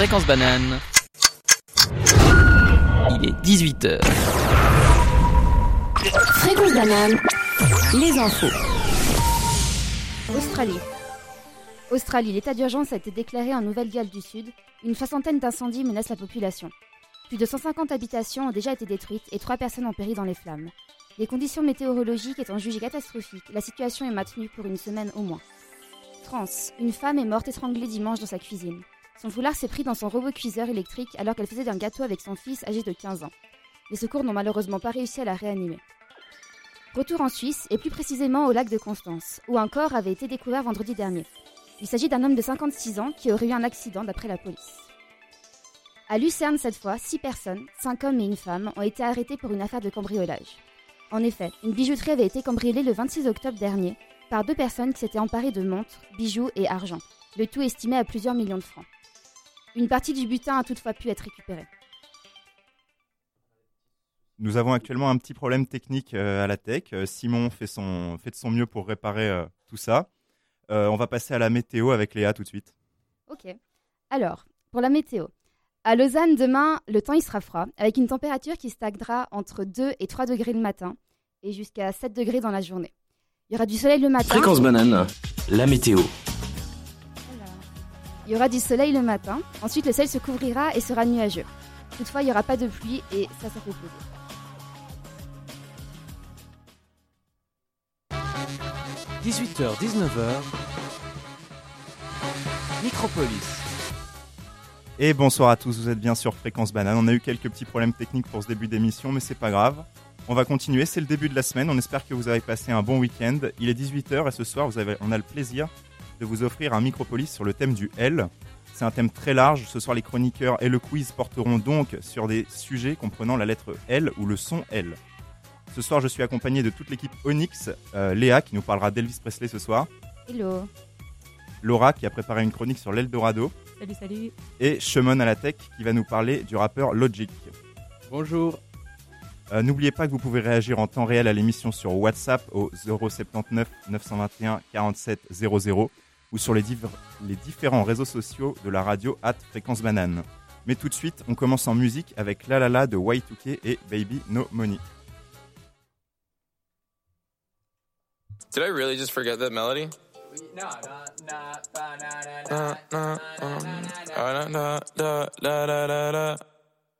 Fréquence banane. Il est 18h. Fréquence banane. Les infos. Australie. Australie, l'état d'urgence a été déclaré en Nouvelle-Galles du Sud. Une soixantaine d'incendies menacent la population. Plus de 150 habitations ont déjà été détruites et trois personnes ont péri dans les flammes. Les conditions météorologiques étant jugées catastrophiques, la situation est maintenue pour une semaine au moins. France. Une femme est morte étranglée dimanche dans sa cuisine. Son foulard s'est pris dans son robot cuiseur électrique alors qu'elle faisait un gâteau avec son fils âgé de 15 ans. Les secours n'ont malheureusement pas réussi à la réanimer. Retour en Suisse, et plus précisément au lac de Constance, où un corps avait été découvert vendredi dernier. Il s'agit d'un homme de 56 ans qui aurait eu un accident d'après la police. À Lucerne cette fois, six personnes, cinq hommes et une femme, ont été arrêtés pour une affaire de cambriolage. En effet, une bijouterie avait été cambriolée le 26 octobre dernier par deux personnes qui s'étaient emparées de montres, bijoux et argent, le tout estimé à plusieurs millions de francs. Une partie du butin a toutefois pu être récupérée. Nous avons actuellement un petit problème technique euh, à la tech. Euh, Simon fait, son, fait de son mieux pour réparer euh, tout ça. Euh, on va passer à la météo avec Léa tout de suite. Ok. Alors, pour la météo. À Lausanne, demain, le temps il sera froid, avec une température qui stagnera entre 2 et 3 degrés le matin et jusqu'à 7 degrés dans la journée. Il y aura du soleil le matin. Fréquence banane. La météo. Il y aura du soleil le matin. Ensuite, le ciel se couvrira et sera nuageux. Toutefois, il n'y aura pas de pluie et ça, ça fait plaisir. 18h, 19h. Micropolis. Et bonsoir à tous, vous êtes bien sur Fréquence Banane. On a eu quelques petits problèmes techniques pour ce début d'émission, mais c'est pas grave. On va continuer, c'est le début de la semaine. On espère que vous avez passé un bon week-end. Il est 18h et ce soir, vous avez, on a le plaisir de vous offrir un Micropolis sur le thème du L. C'est un thème très large. Ce soir, les chroniqueurs et le quiz porteront donc sur des sujets comprenant la lettre L ou le son L. Ce soir, je suis accompagné de toute l'équipe Onyx. Euh, Léa qui nous parlera d'Elvis Presley ce soir. Hello. Laura qui a préparé une chronique sur l'Eldorado. Salut, salut. Et Shemon à la tech qui va nous parler du rappeur Logic. Bonjour. Euh, N'oubliez pas que vous pouvez réagir en temps réel à l'émission sur WhatsApp au 079 921 47 00 ou sur les, div- les différents réseaux sociaux de la radio at Fréquence Banane. Mais tout de suite, on commence en musique avec La La La de Y2K et Baby No Money. Did I really just forget that melody?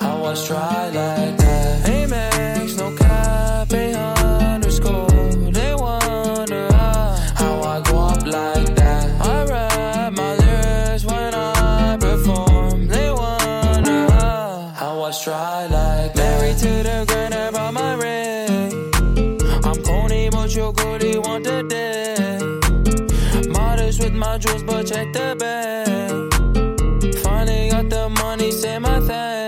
I was try like that. Amex, no cap, a underscore. They wonder how, I go up like that. I rap my lyrics when I perform. They wonder how, I try like that. Married to the grind, I brought my ring. I'm corny, but your goodie want the dick. Modest with my jewels, but check the bag. Finally got the money, say my thanks.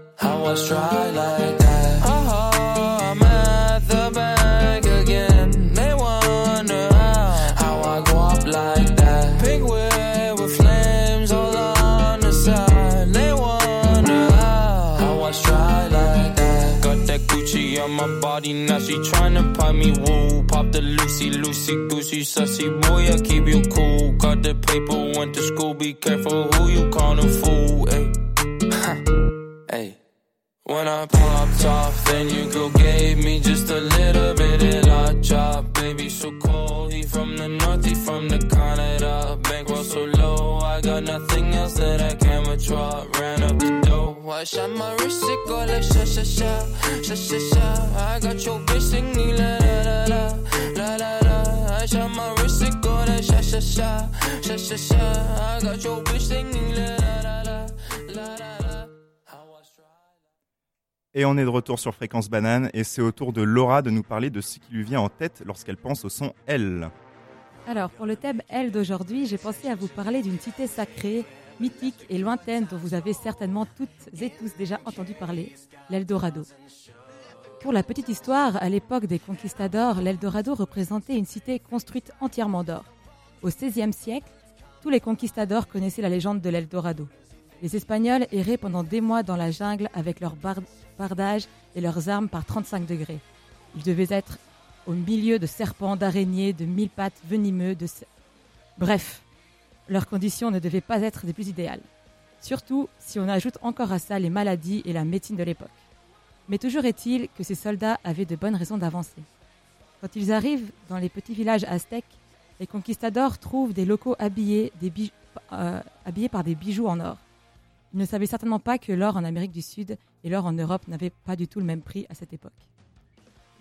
I was dry like that. Oh, I'm at the bank again. They wonder how, I go up like that. Pink whip with flames all on the side. They wonder how, how I dry like that. Got that Gucci on my body, now she tryna pop me woo. Pop the Lucy, Lucy, Goosey, sussy boy, I keep you cool. Got the paper, went to school, be careful who you call a fool. Ayy. When I popped off, then your girl gave me just a little bit of la chop. Baby, so cold. He from the north, he from the Canada. Bankroll so low, I got nothing else that I can withdraw. Ran up the dough, I shot my wrist, it go like sha sha sha, sha sha sha. I got your bitch singing la la la la, la la la. I shot my wrist, it go like sha sha sha, sha sha sha. I got your bitch singing la la, la Et on est de retour sur Fréquence Banane et c'est au tour de Laura de nous parler de ce qui lui vient en tête lorsqu'elle pense au son L. Alors, pour le thème L d'aujourd'hui, j'ai pensé à vous parler d'une cité sacrée, mythique et lointaine dont vous avez certainement toutes et tous déjà entendu parler, l'Eldorado. Pour la petite histoire, à l'époque des conquistadors, l'Eldorado représentait une cité construite entièrement d'or. Au XVIe siècle, tous les conquistadors connaissaient la légende de l'Eldorado. Les Espagnols erraient pendant des mois dans la jungle avec leurs bar- bardages et leurs armes par 35 degrés. Ils devaient être au milieu de serpents, d'araignées, de mille pattes venimeux, de... Bref, leurs conditions ne devaient pas être des plus idéales. Surtout si on ajoute encore à ça les maladies et la médecine de l'époque. Mais toujours est-il que ces soldats avaient de bonnes raisons d'avancer. Quand ils arrivent dans les petits villages aztèques, les conquistadors trouvent des locaux habillés, euh, habillés par des bijoux en or. Ils ne savaient certainement pas que l'or en Amérique du Sud et l'or en Europe n'avaient pas du tout le même prix à cette époque.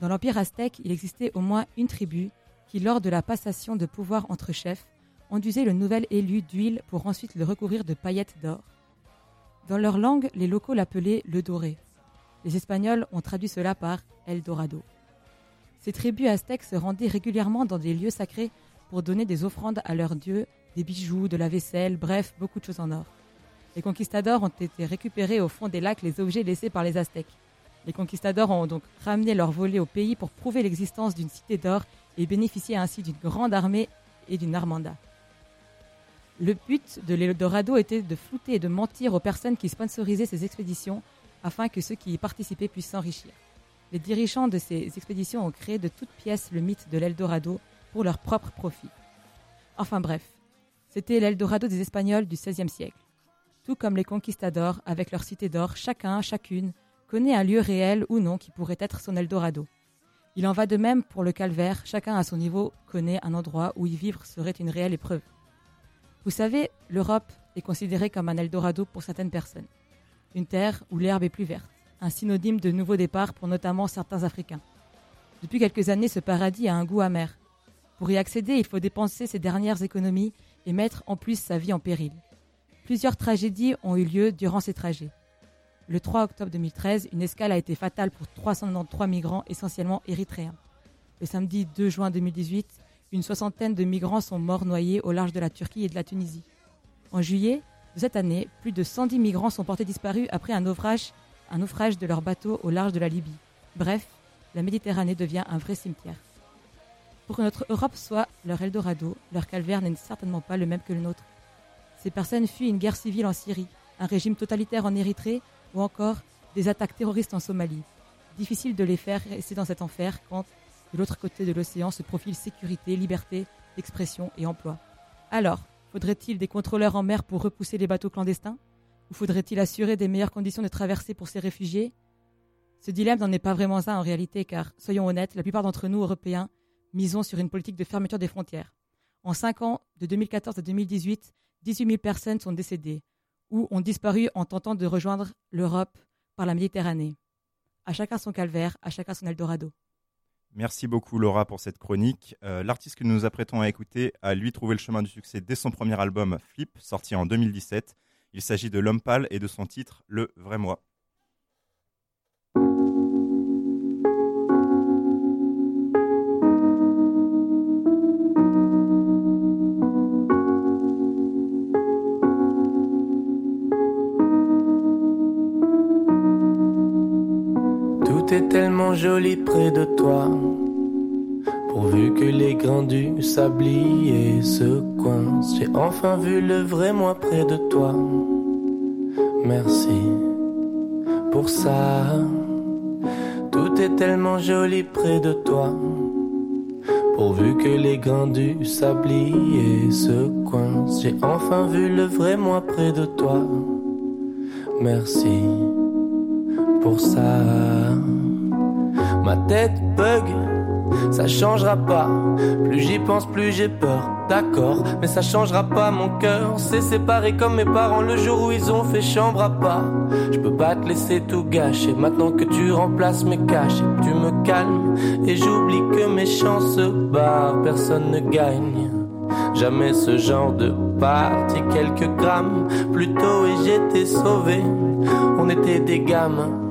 Dans l'Empire aztèque, il existait au moins une tribu qui, lors de la passation de pouvoir entre chefs, enduisait le nouvel élu d'huile pour ensuite le recouvrir de paillettes d'or. Dans leur langue, les locaux l'appelaient le doré. Les Espagnols ont traduit cela par El Dorado. Ces tribus aztèques se rendaient régulièrement dans des lieux sacrés pour donner des offrandes à leurs dieux, des bijoux, de la vaisselle, bref, beaucoup de choses en or. Les conquistadors ont été récupérés au fond des lacs les objets laissés par les Aztèques. Les conquistadors ont donc ramené leur volée au pays pour prouver l'existence d'une cité d'or et bénéficier ainsi d'une grande armée et d'une armada. Le but de l'Eldorado était de flouter et de mentir aux personnes qui sponsorisaient ces expéditions afin que ceux qui y participaient puissent s'enrichir. Les dirigeants de ces expéditions ont créé de toutes pièces le mythe de l'Eldorado pour leur propre profit. Enfin bref, c'était l'Eldorado des Espagnols du XVIe siècle. Tout comme les conquistadors, avec leur cité d'or, chacun, chacune, connaît un lieu réel ou non qui pourrait être son Eldorado. Il en va de même pour le calvaire, chacun à son niveau connaît un endroit où y vivre serait une réelle épreuve. Vous savez, l'Europe est considérée comme un Eldorado pour certaines personnes. Une terre où l'herbe est plus verte, un synonyme de nouveau départ pour notamment certains Africains. Depuis quelques années, ce paradis a un goût amer. Pour y accéder, il faut dépenser ses dernières économies et mettre en plus sa vie en péril. Plusieurs tragédies ont eu lieu durant ces trajets. Le 3 octobre 2013, une escale a été fatale pour 393 migrants, essentiellement érythréens. Le samedi 2 juin 2018, une soixantaine de migrants sont morts noyés au large de la Turquie et de la Tunisie. En juillet de cette année, plus de 110 migrants sont portés disparus après un naufrage, un naufrage de leur bateau au large de la Libye. Bref, la Méditerranée devient un vrai cimetière. Pour que notre Europe soit leur Eldorado, leur calvaire n'est certainement pas le même que le nôtre. Ces personnes fuient une guerre civile en Syrie, un régime totalitaire en Érythrée ou encore des attaques terroristes en Somalie. Difficile de les faire rester dans cet enfer quand, de l'autre côté de l'océan, se profile sécurité, liberté d'expression et emploi. Alors, faudrait-il des contrôleurs en mer pour repousser les bateaux clandestins? Ou faudrait-il assurer des meilleures conditions de traversée pour ces réfugiés? Ce dilemme n'en est pas vraiment un en réalité, car, soyons honnêtes, la plupart d'entre nous, Européens, misons sur une politique de fermeture des frontières. En cinq ans, de 2014 à 2018, 18 000 personnes sont décédées ou ont disparu en tentant de rejoindre l'Europe par la Méditerranée. À chacun son calvaire, à chacun son Eldorado. Merci beaucoup Laura pour cette chronique. Euh, L'artiste que nous nous apprêtons à écouter a lui trouvé le chemin du succès dès son premier album Flip, sorti en 2017. Il s'agit de L'Homme Pâle et de son titre Le Vrai Moi. Tout est tellement joli près de toi. Pourvu que les grains du sablier se coincent, j'ai enfin vu le vrai moi près de toi. Merci pour ça. Tout est tellement joli près de toi. Pourvu que les grains du sablier se coincent, j'ai enfin vu le vrai moi près de toi. Merci pour ça. Ma tête bug ça changera pas. Plus j'y pense, plus j'ai peur. D'accord, mais ça changera pas mon cœur. C'est séparé comme mes parents le jour où ils ont fait chambre à part. Je peux pas te laisser tout gâcher. Maintenant que tu remplaces mes cachets, tu me calmes. Et j'oublie que mes chances se barrent. Personne ne gagne. Jamais ce genre de parti, quelques grammes. Plus tôt et j'étais sauvé. On était des gamins.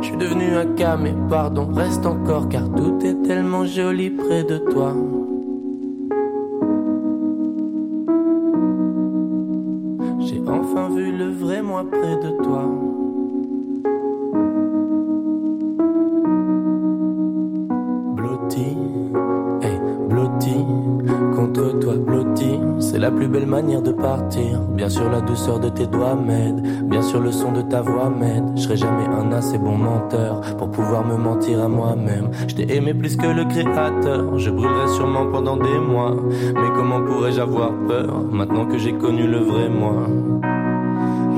Je suis devenu un cas, mais pardon, reste encore car tout est tellement joli près de toi. J'ai enfin vu le vrai moi près de toi. La plus belle manière de partir. Bien sûr la douceur de tes doigts m'aide, bien sûr le son de ta voix m'aide. Je serai jamais un assez bon menteur pour pouvoir me mentir à moi-même. Je t'ai aimé plus que le créateur, je brûlerai sûrement pendant des mois. Mais comment pourrais-je avoir peur maintenant que j'ai connu le vrai moi?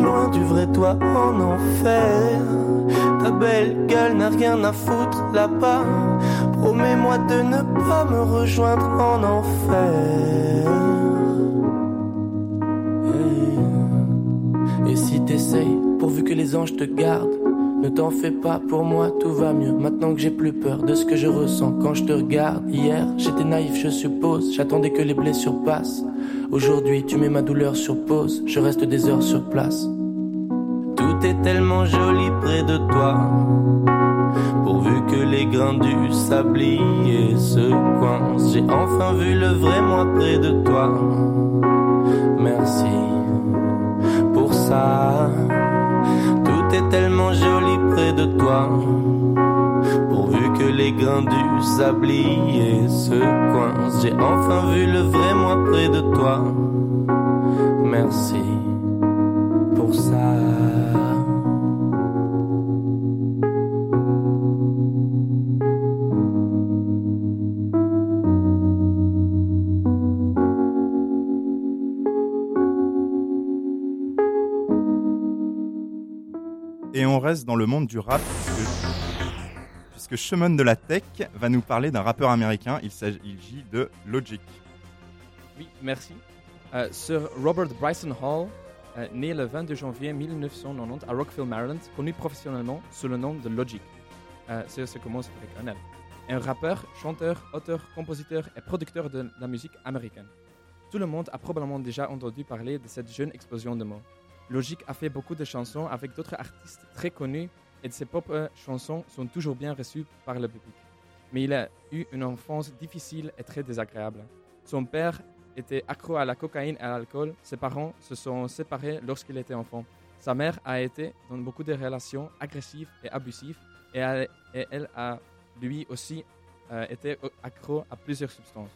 Loin du vrai toi en enfer. Ta belle gueule n'a rien à foutre là-bas. Promets-moi de ne pas me rejoindre en enfer. Les anges te gardent, ne t'en fais pas, pour moi tout va mieux. Maintenant que j'ai plus peur de ce que je ressens quand je te regarde. Hier, j'étais naïf, je suppose. J'attendais que les blessures passent. Aujourd'hui, tu mets ma douleur sur pause. Je reste des heures sur place. Tout est tellement joli près de toi. Pourvu que les grains du sablier se coincent. J'ai enfin vu le vrai moi près de toi. Merci pour ça. Tellement joli près de toi. Pourvu que les grains du sablier se coincent. J'ai enfin vu le vrai moi près de toi. Merci Dans le monde du rap puisque, puisque de la Tech va nous parler d'un rappeur américain. Il s'agit de Logic. Oui, merci. Euh, Sir Robert Bryson Hall, euh, né le 22 janvier 1990 à Rockville, Maryland, connu professionnellement sous le nom de Logic. Euh, ça commence avec un L. Un rappeur, chanteur, auteur, compositeur et producteur de la musique américaine. Tout le monde a probablement déjà entendu parler de cette jeune explosion de mots. Logic a fait beaucoup de chansons avec d'autres artistes très connus et ses propres chansons sont toujours bien reçues par le public. Mais il a eu une enfance difficile et très désagréable. Son père était accro à la cocaïne et à l'alcool. Ses parents se sont séparés lorsqu'il était enfant. Sa mère a été dans beaucoup de relations agressives et abusives et, elle, a lui aussi euh, été accro à plusieurs substances.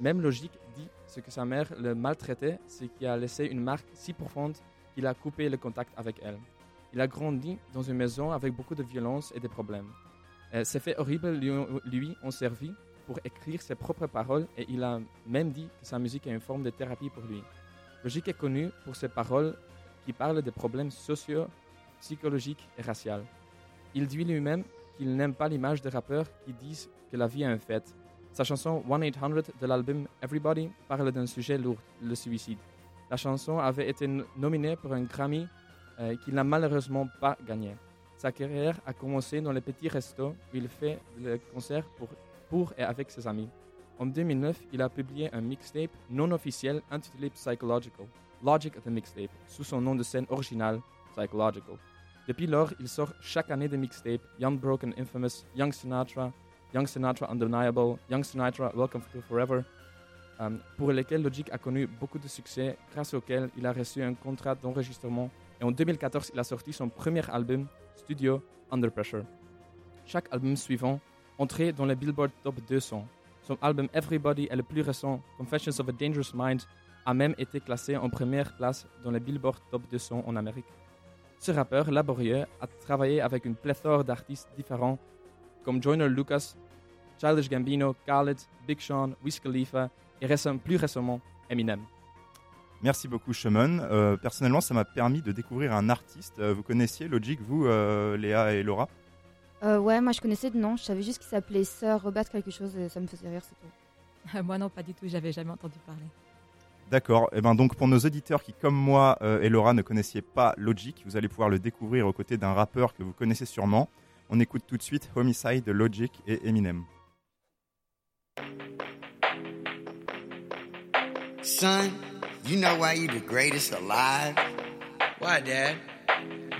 Même Logic dit ce que sa mère le maltraitait, ce qui a laissé une marque si profonde qu'il a coupé le contact avec elle. Il a grandi dans une maison avec beaucoup de violence et de problèmes. Euh, ces faits horribles lui, ont servi pour écrire ses propres paroles et il a même dit que sa musique est une forme de thérapie pour lui. Logic est connu pour ses paroles qui parlent des problèmes sociaux, psychologiques et raciaux. Il dit lui-même qu'il n'aime pas l'image des rappeurs qui disent que la vie est un fait. Sa chanson 1-800 de l'album Everybody parle d'un sujet lourd, le suicide. La chanson avait été nominée pour un Grammy euh, qu'il n'a malheureusement pas gagné. Sa carrière a commencé dans les petits restos où il fait des concerts pour, pour et avec ses amis. En 2009, il a publié un mixtape non officiel intitulé Psychological, Logic of the Mixtape, sous son nom de scène original, Psychological. Depuis lors, il sort chaque année des mixtapes Young Broken Infamous, Young Sinatra, Young Sinatra Undeniable, Young Sinatra Welcome to Forever, pour lesquels Logic a connu beaucoup de succès, grâce auquel il a reçu un contrat d'enregistrement. Et en 2014, il a sorti son premier album, Studio Under Pressure. Chaque album suivant entrait dans le Billboard Top 200. Son album Everybody est le plus récent, Confessions of a Dangerous Mind, a même été classé en première place dans le Billboard Top 200 en Amérique. Ce rappeur laborieux a travaillé avec une pléthore d'artistes différents comme Joyner Lucas, Childish Gambino, Khaled, Big Sean, Wiz Khalifa et récem- plus récemment Eminem. Merci beaucoup, Shimon. Euh, personnellement, ça m'a permis de découvrir un artiste. Euh, vous connaissiez Logic, vous, euh, Léa et Laura? Euh, ouais, moi je connaissais de nom, je savais juste qu'il s'appelait Sir Robert quelque chose et ça me faisait rire, c'est tout. Moi non, pas du tout, j'avais jamais entendu parler. D'accord. Et ben donc pour nos auditeurs qui, comme moi euh, et Laura, ne connaissiez pas Logic, vous allez pouvoir le découvrir aux côtés d'un rappeur que vous connaissez sûrement. On écoute tout de suite Homicide de Logic et Eminem. Son, you know why you the greatest alive? Why, Dad?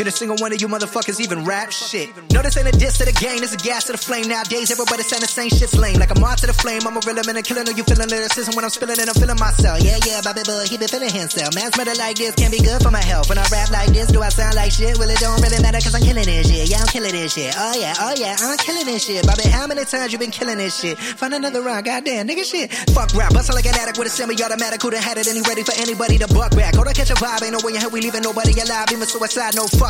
Can a single one of you motherfuckers even rap shit? No, this ain't a diss to the game, this a gas to the flame. Nowadays, everybody saying the same shit's lame. Like a moth to the flame, I'm a real man and killing. Know you feeling lyricism when I'm spilling it, I'm feeling myself. Yeah, yeah, Bobby Bud, he been feeling himself. Man's murder like this can't be good for my health. When I rap like this, do I sound like shit? Well, it don't really matter cause I'm killing this shit. Yeah, I'm killing this shit. Oh yeah, oh yeah, I'm killing this shit. Bobby, how many times you been killing this shit? Find another rhyme, goddamn, nigga shit. Fuck rap, bustle like an addict with a semi-automatic. Who done had it he ready for anybody to buck back? Hold on, catch a vibe, ain't no way in hell we leaving nobody alive. Even suicide, no fuck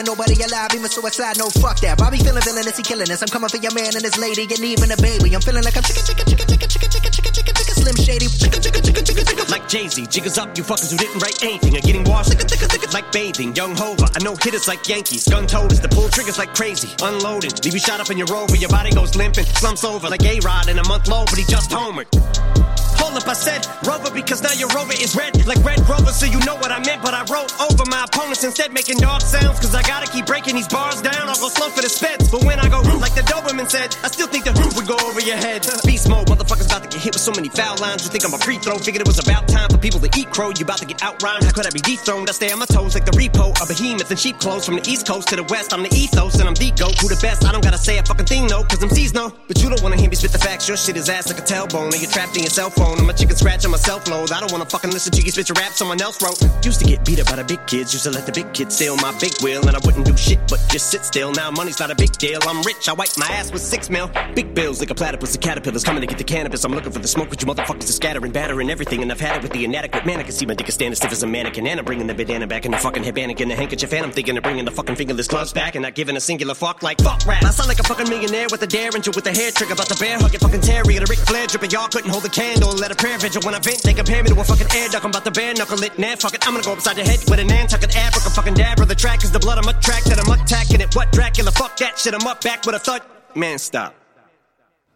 nobody alive. Even suicide, no fuck that. Bobby feeling villainous, he killing us. I'm coming for your man and his lady, and even a baby. I'm feeling like I'm chicken, chicken, chicken, chicken, chicken, chicken, chicken, chicken, chicken, slim shady. Chicken, chicken, chicken, chicken, chicken. Like Jay-Z, jiggers up, you fuckers who didn't write anything are getting washed. Like bathing, young Hova. I know hitters like Yankees, gun toters, the pull triggers like crazy. Unloaded, leave you shot up in your rover, your body goes limping, slumps over like A-Rod in a month low, but he just homered. Hold up, I said Rover because now your Rover is red like Red Rover, so you know what I meant. But I wrote over my opponents instead, making dog sounds. Cause I gotta keep breaking these bars down. I'll go slow for the speds. But when I go like the Doberman said, I still think the roof would go over your head. Beast mode, motherfuckers about to get hit with so many foul lines. You think I'm a free throw? Figured it was about time for people to eat crow. You about to get outrhymed. How could I be dethroned? I stay on my toes like the repo, a behemoth in sheep clothes. From the east coast to the west, I'm the ethos and I'm the goat. Who the best? I don't gotta say a fucking thing, no, cause I'm no. But you don't wanna hear me spit the facts. Your shit is ass like a tailbone. And you're trapped in your cell phone. I'm a chicken scratch on my self load. I don't wanna fucking listen to you spit your rap someone else wrote. Used to get beat up by the big kids. Used to let the big kids steal my big wheel. And I wouldn't do shit but just sit still. Now money's not a big deal. I'm rich. I wipe my ass with six mil. Big bills like a platypus. The caterpillars coming to get the cannabis. I'm looking for the smoke, but you motherfuckers are scattering, battering everything. And I've had it with the inadequate man. I can see my dick is standing stiff as a mannequin. And I'm bringing the bandana back in the fucking headband and the handkerchief. And I'm thinking of bringing the fucking fingerless gloves back. And not giving a singular fuck like fuck rap. I sound like a fucking millionaire with a derringer with a hair trigger. About the bear hugging fucking terrier. The Ric Flair dripping. Y'all couldn't hold a candle and let a prayer vigil when I vent. They compare me to a fucking air duck. I'm about to bare knuckle it. Nah, fuck it. I'm gonna go upside your head with a Nantucket abric. A fucking dabber. The track is the blood. I'm that I'm attacking it. What Dracula? Fuck that shit. I'm up back with a thud. Man, stop.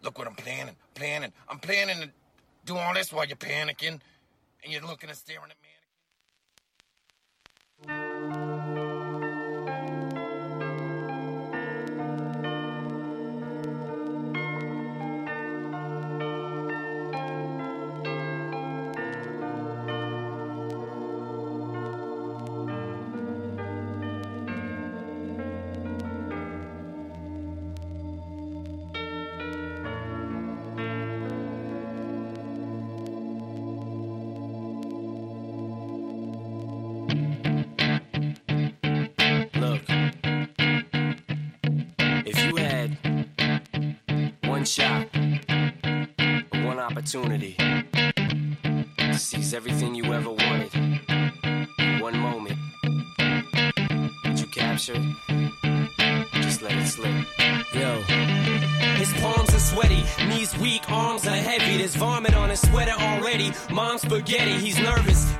Look what I'm planning. Planning. I'm planning to do all this while you're panicking and you're looking and staring at me. Opportunity to seize everything you ever wanted, in one moment, would you captured. Just let it slip. Yo. His palms are sweaty, knees weak, arms are heavy. There's vomit on his sweater already. Mom's spaghetti, he's nervous,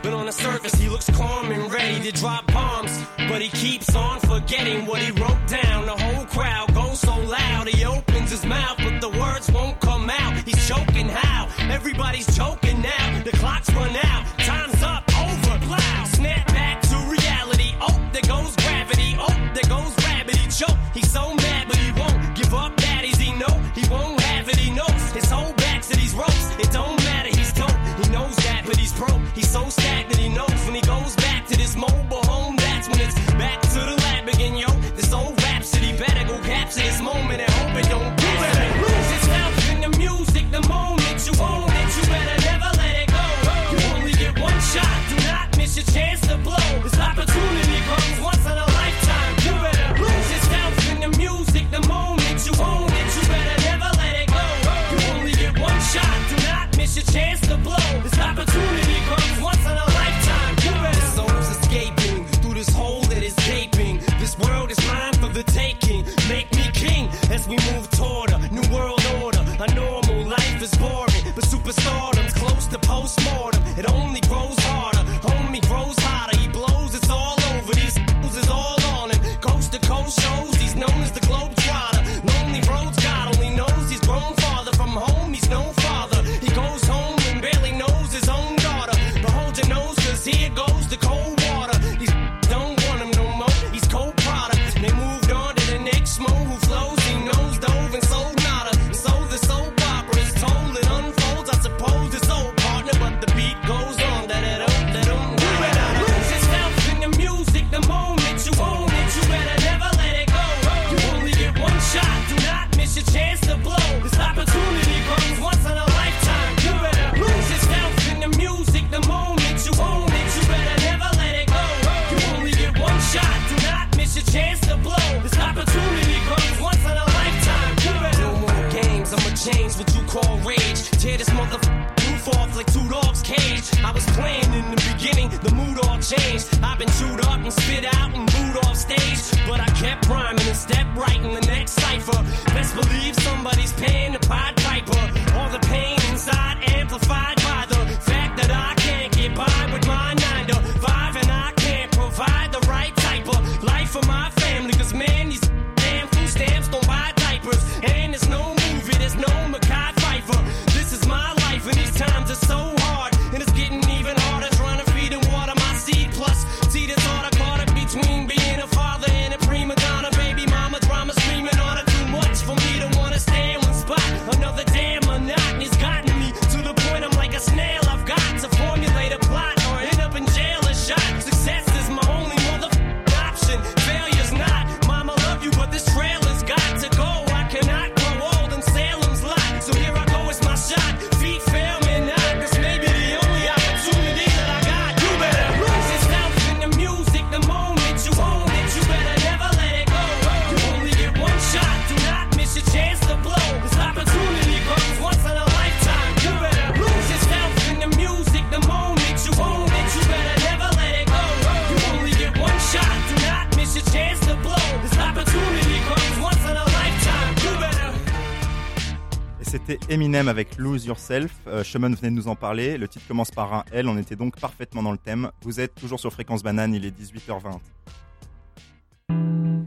Eminem avec Lose Yourself. Euh, venait de nous en parler. Le titre commence par un L. On était donc parfaitement dans le thème. Vous êtes toujours sur Fréquence Banane. Il est 18h20.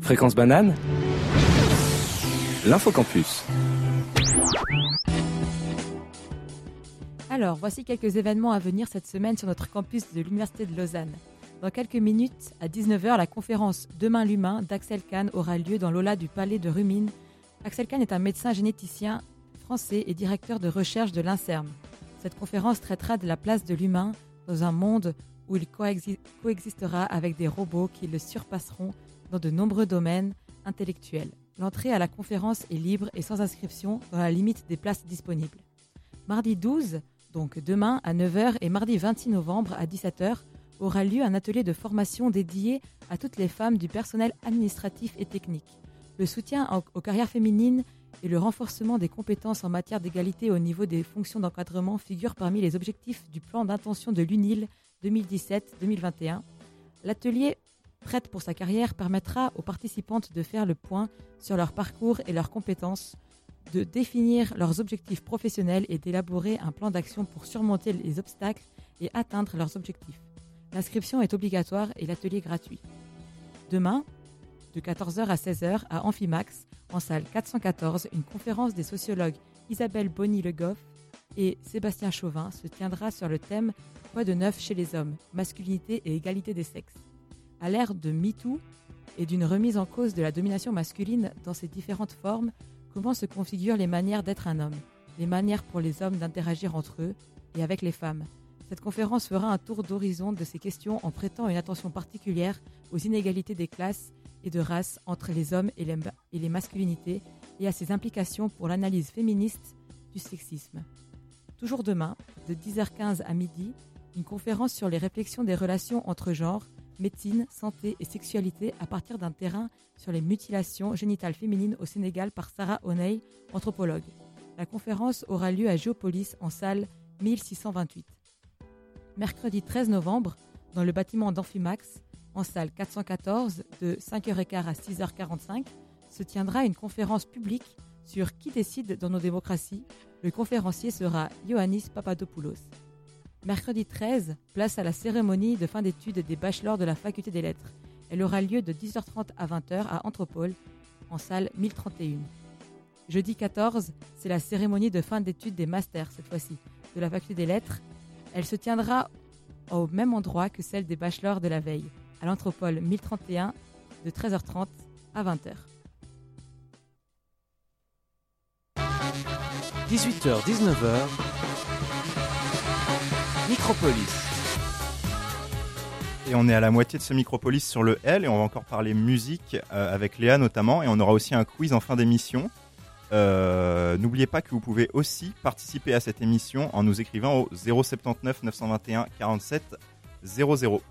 Fréquence banane L'infocampus. Alors, voici quelques événements à venir cette semaine sur notre campus de l'Université de Lausanne. Dans quelques minutes, à 19h, la conférence Demain l'humain d'Axel Kahn aura lieu dans l'aula du Palais de Rumine. Axel Kahn est un médecin généticien et directeur de recherche de l'INSERM. Cette conférence traitera de la place de l'humain dans un monde où il coexi- coexistera avec des robots qui le surpasseront dans de nombreux domaines intellectuels. L'entrée à la conférence est libre et sans inscription dans la limite des places disponibles. Mardi 12, donc demain à 9h et mardi 26 novembre à 17h, aura lieu un atelier de formation dédié à toutes les femmes du personnel administratif et technique. Le soutien en- aux carrières féminines et le renforcement des compétences en matière d'égalité au niveau des fonctions d'encadrement figurent parmi les objectifs du plan d'intention de l'UNIL 2017-2021. L'atelier Prête pour sa carrière permettra aux participantes de faire le point sur leur parcours et leurs compétences, de définir leurs objectifs professionnels et d'élaborer un plan d'action pour surmonter les obstacles et atteindre leurs objectifs. L'inscription est obligatoire et l'atelier gratuit. Demain, de 14h à 16h à Amphimax, en salle 414, une conférence des sociologues Isabelle Bonny-Le Goff et Sébastien Chauvin se tiendra sur le thème Quoi de neuf chez les hommes, masculinité et égalité des sexes. À l'ère de MeToo et d'une remise en cause de la domination masculine dans ses différentes formes, comment se configurent les manières d'être un homme, les manières pour les hommes d'interagir entre eux et avec les femmes? Cette conférence fera un tour d'horizon de ces questions en prêtant une attention particulière aux inégalités des classes et de race entre les hommes et les, masculinités et à ses implications pour l'analyse féministe du sexisme. Toujours demain, de 10h15 à midi, une conférence sur les réflexions des relations entre genres, médecine, santé et sexualité à partir d'un terrain sur les mutilations génitales féminines au Sénégal par Sarah Oney, anthropologue. La conférence aura lieu à Géopolis en salle 1628. Mercredi 13 novembre, dans le bâtiment d'Amphimax, en salle 414 de 5h15 à 6h45, se tiendra une conférence publique sur qui décide dans nos démocraties. Le conférencier sera Ioannis Papadopoulos. Mercredi 13, place à la cérémonie de fin d'études des bachelors de la faculté des lettres. Elle aura lieu de 10h30 à 20h à Anthropole, en salle 1031. Jeudi 14, c'est la cérémonie de fin d'études des masters, cette fois-ci, de la faculté des lettres. Elle se tiendra au même endroit que celle des bachelors de la veille, à l'Anthropole 1031, de 13h30 à 20h. 18h, 19h. Micropolis. Et on est à la moitié de ce Micropolis sur le L et on va encore parler musique euh, avec Léa notamment et on aura aussi un quiz en fin d'émission. Euh, N'oubliez pas que vous pouvez aussi participer à cette émission en nous écrivant au 079 921 47 00.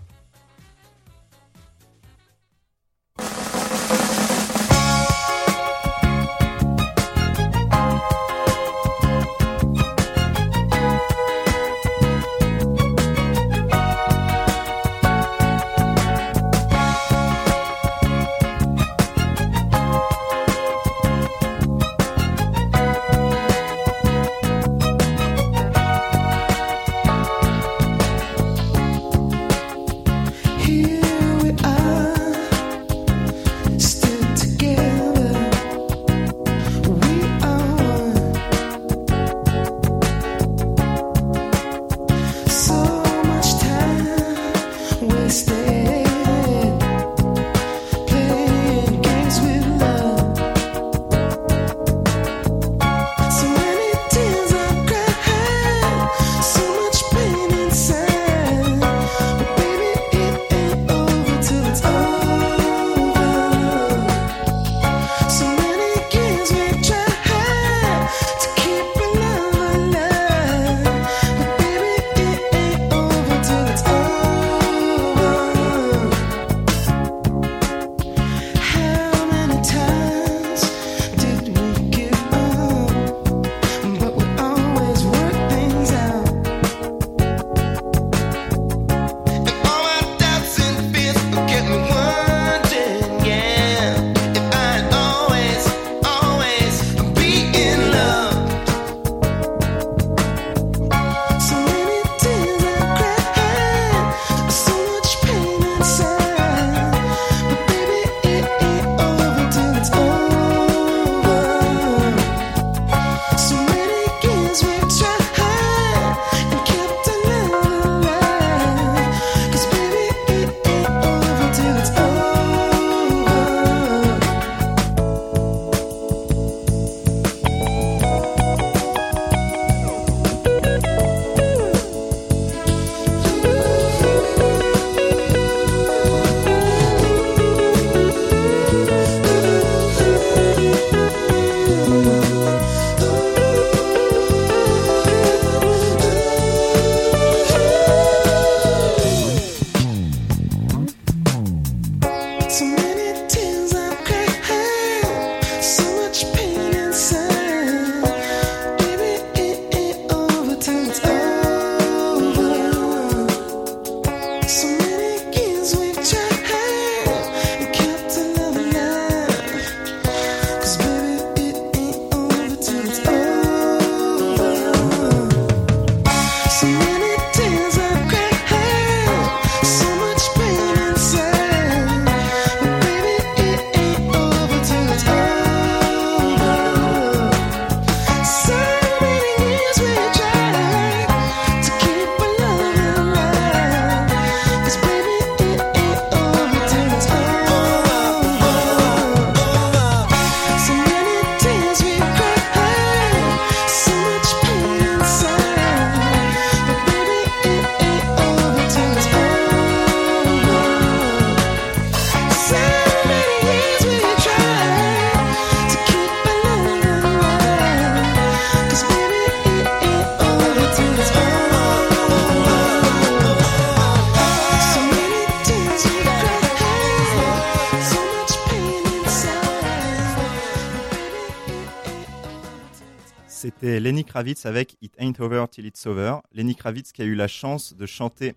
Kravitz avec It Ain't Over Till It's Over. Lenny Kravitz qui a eu la chance de chanter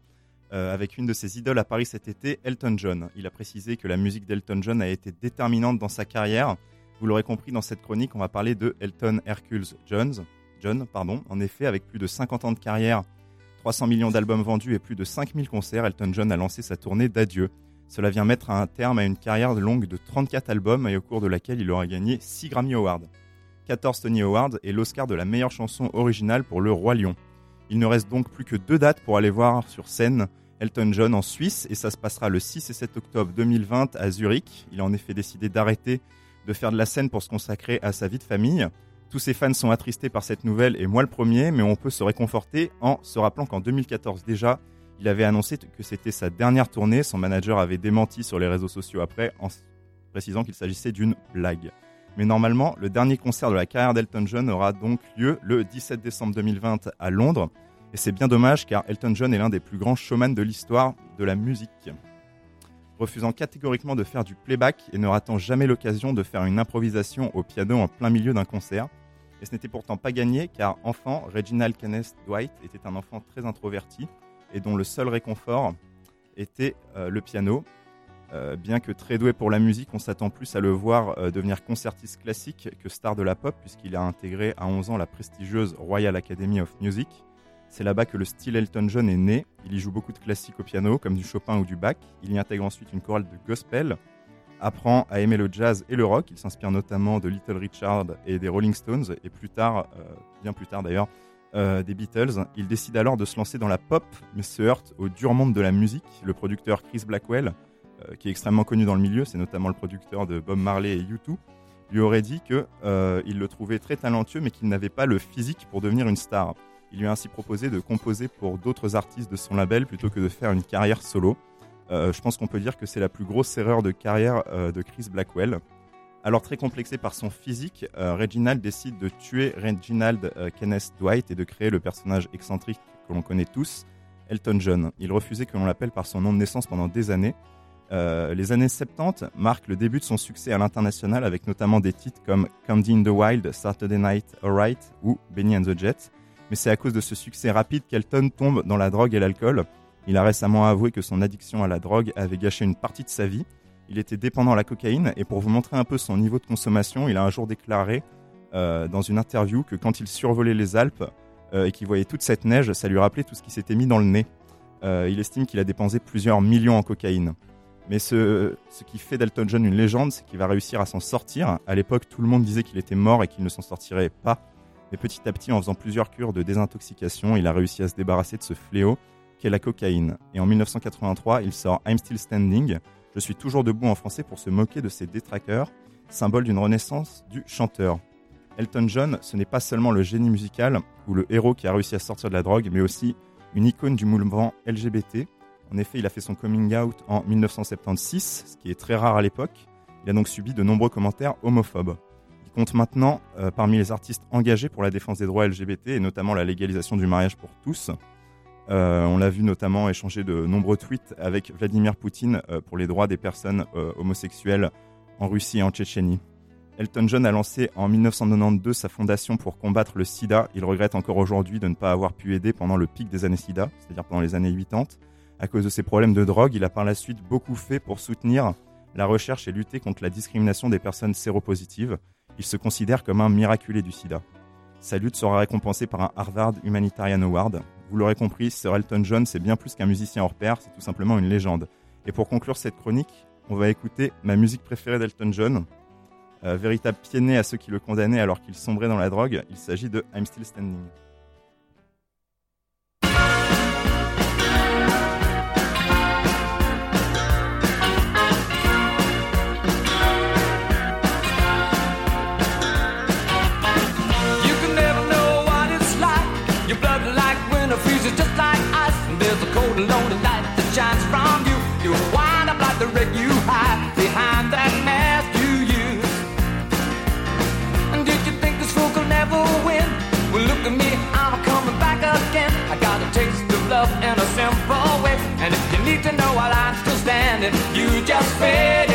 euh, avec une de ses idoles à Paris cet été, Elton John. Il a précisé que la musique d'Elton John a été déterminante dans sa carrière. Vous l'aurez compris dans cette chronique, on va parler de Elton Hercules Jones. John, pardon. En effet, avec plus de 50 ans de carrière, 300 millions d'albums vendus et plus de 5000 concerts, Elton John a lancé sa tournée d'adieu. Cela vient mettre un terme à une carrière longue de 34 albums et au cours de laquelle il aura gagné 6 Grammy Awards, 14 Tony Awards et l'Oscar de la meilleure chanson originale pour Le Roi Lion. Il ne reste donc plus que deux dates pour aller voir sur scène Elton John en Suisse et ça se passera le 6 et 7 octobre 2020 à Zurich. Il a en effet décidé d'arrêter de faire de la scène pour se consacrer à sa vie de famille. Tous ses fans sont attristés par cette nouvelle et moi le premier, mais on peut se réconforter en se rappelant qu'en 2014 déjà, il avait annoncé que c'était sa dernière tournée. Son manager avait démenti sur les réseaux sociaux après en précisant qu'il s'agissait d'une blague. Mais normalement, le dernier concert de la carrière d'Elton John aura donc lieu le 17 décembre 2020 à Londres. Et c'est bien dommage car Elton John est l'un des plus grands showman de l'histoire de la musique. Refusant catégoriquement de faire du playback et ne ratant jamais l'occasion de faire une improvisation au piano en plein milieu d'un concert. Et ce n'était pourtant pas gagné car enfant, Reginald Kenneth Dwight était un enfant très introverti et dont le seul réconfort était euh, le piano. Euh, bien que très doué pour la musique, on s'attend plus à le voir euh, devenir concertiste classique que star de la pop, puisqu'il a intégré à 11 ans la prestigieuse Royal Academy of Music. C'est là-bas que le style Elton John est né. Il y joue beaucoup de classiques au piano, comme du Chopin ou du Bach. Il y intègre ensuite une chorale de gospel, apprend à aimer le jazz et le rock. Il s'inspire notamment de Little Richard et des Rolling Stones, et plus tard, euh, bien plus tard d'ailleurs, des Beatles. Il décide alors de se lancer dans la pop, mais se heurte au dur monde de la musique. Le producteur Chris Blackwell, qui est extrêmement connu dans le milieu, c'est notamment le producteur de Bob Marley et U2, lui aurait dit que euh, le trouvait très talentueux, mais qu'il n'avait pas le physique pour devenir une star. Il lui a ainsi proposé de composer pour d'autres artistes de son label plutôt que de faire une carrière solo. Euh, je pense qu'on peut dire que c'est la plus grosse erreur de carrière euh, de Chris Blackwell. Alors très complexé par son physique, euh, Reginald décide de tuer Reginald euh, Kenneth Dwight et de créer le personnage excentrique que l'on connaît tous, Elton John. Il refusait que l'on l'appelle par son nom de naissance pendant des années. Euh, les années 70 marquent le début de son succès à l'international avec notamment des titres comme Candy in the Wild, Saturday Night Alright ou Benny and the Jets. Mais c'est à cause de ce succès rapide qu'Elton tombe dans la drogue et l'alcool. Il a récemment avoué que son addiction à la drogue avait gâché une partie de sa vie. Il était dépendant à la cocaïne et pour vous montrer un peu son niveau de consommation, il a un jour déclaré euh, dans une interview que quand il survolait les Alpes euh, et qu'il voyait toute cette neige, ça lui rappelait tout ce qui s'était mis dans le nez. Il estime qu'il a dépensé plusieurs millions en cocaïne. Mais ce, qui fait d'Elton John une légende, c'est qu'il va réussir à s'en sortir. À l'époque, tout le monde disait qu'il était mort et qu'il ne s'en sortirait pas. Mais petit à petit, en faisant plusieurs cures de désintoxication, il a réussi à se débarrasser de ce fléau qu'est la cocaïne. Et en 1983, il sort I'm Still Standing. Je suis toujours debout en français pour se moquer de ses détraqueurs, symbole d'une renaissance du chanteur. Elton John, ce n'est pas seulement le génie musical ou le héros qui a réussi à sortir de la drogue, mais aussi une icône du mouvement LGBT. En effet, il a fait son coming out en 1976, ce qui est très rare à l'époque. Il a donc subi de nombreux commentaires homophobes. Il compte maintenant euh, parmi les artistes engagés pour la défense des droits LGBT et notamment la légalisation du mariage pour tous. Euh, on l'a vu notamment échanger de nombreux tweets avec Vladimir Poutine euh, pour les droits des personnes homosexuelles en Russie et en Tchétchénie. Elton John a lancé en 1992 sa fondation pour combattre le sida. Il regrette encore aujourd'hui de ne pas avoir pu aider pendant le pic des années sida, c'est-à-dire pendant les années 80. À cause de ses problèmes de drogue, il a par la suite beaucoup fait pour soutenir la recherche et lutter contre la discrimination des personnes séropositives. Il se considère comme un miraculé du sida. Sa lutte sera récompensée par un Harvard Humanitarian Award. Vous l'aurez compris, Sir Elton John, c'est bien plus qu'un musicien hors pair, c'est tout simplement une légende. Et pour conclure cette chronique, on va écouter ma musique préférée d'Elton John. Euh, véritable pied à ceux qui le condamnaient alors qu'il sombrait dans la drogue, il s'agit de I'm Still Standing. Love in a simple way. And if you need to know while I'm still standing, you just fade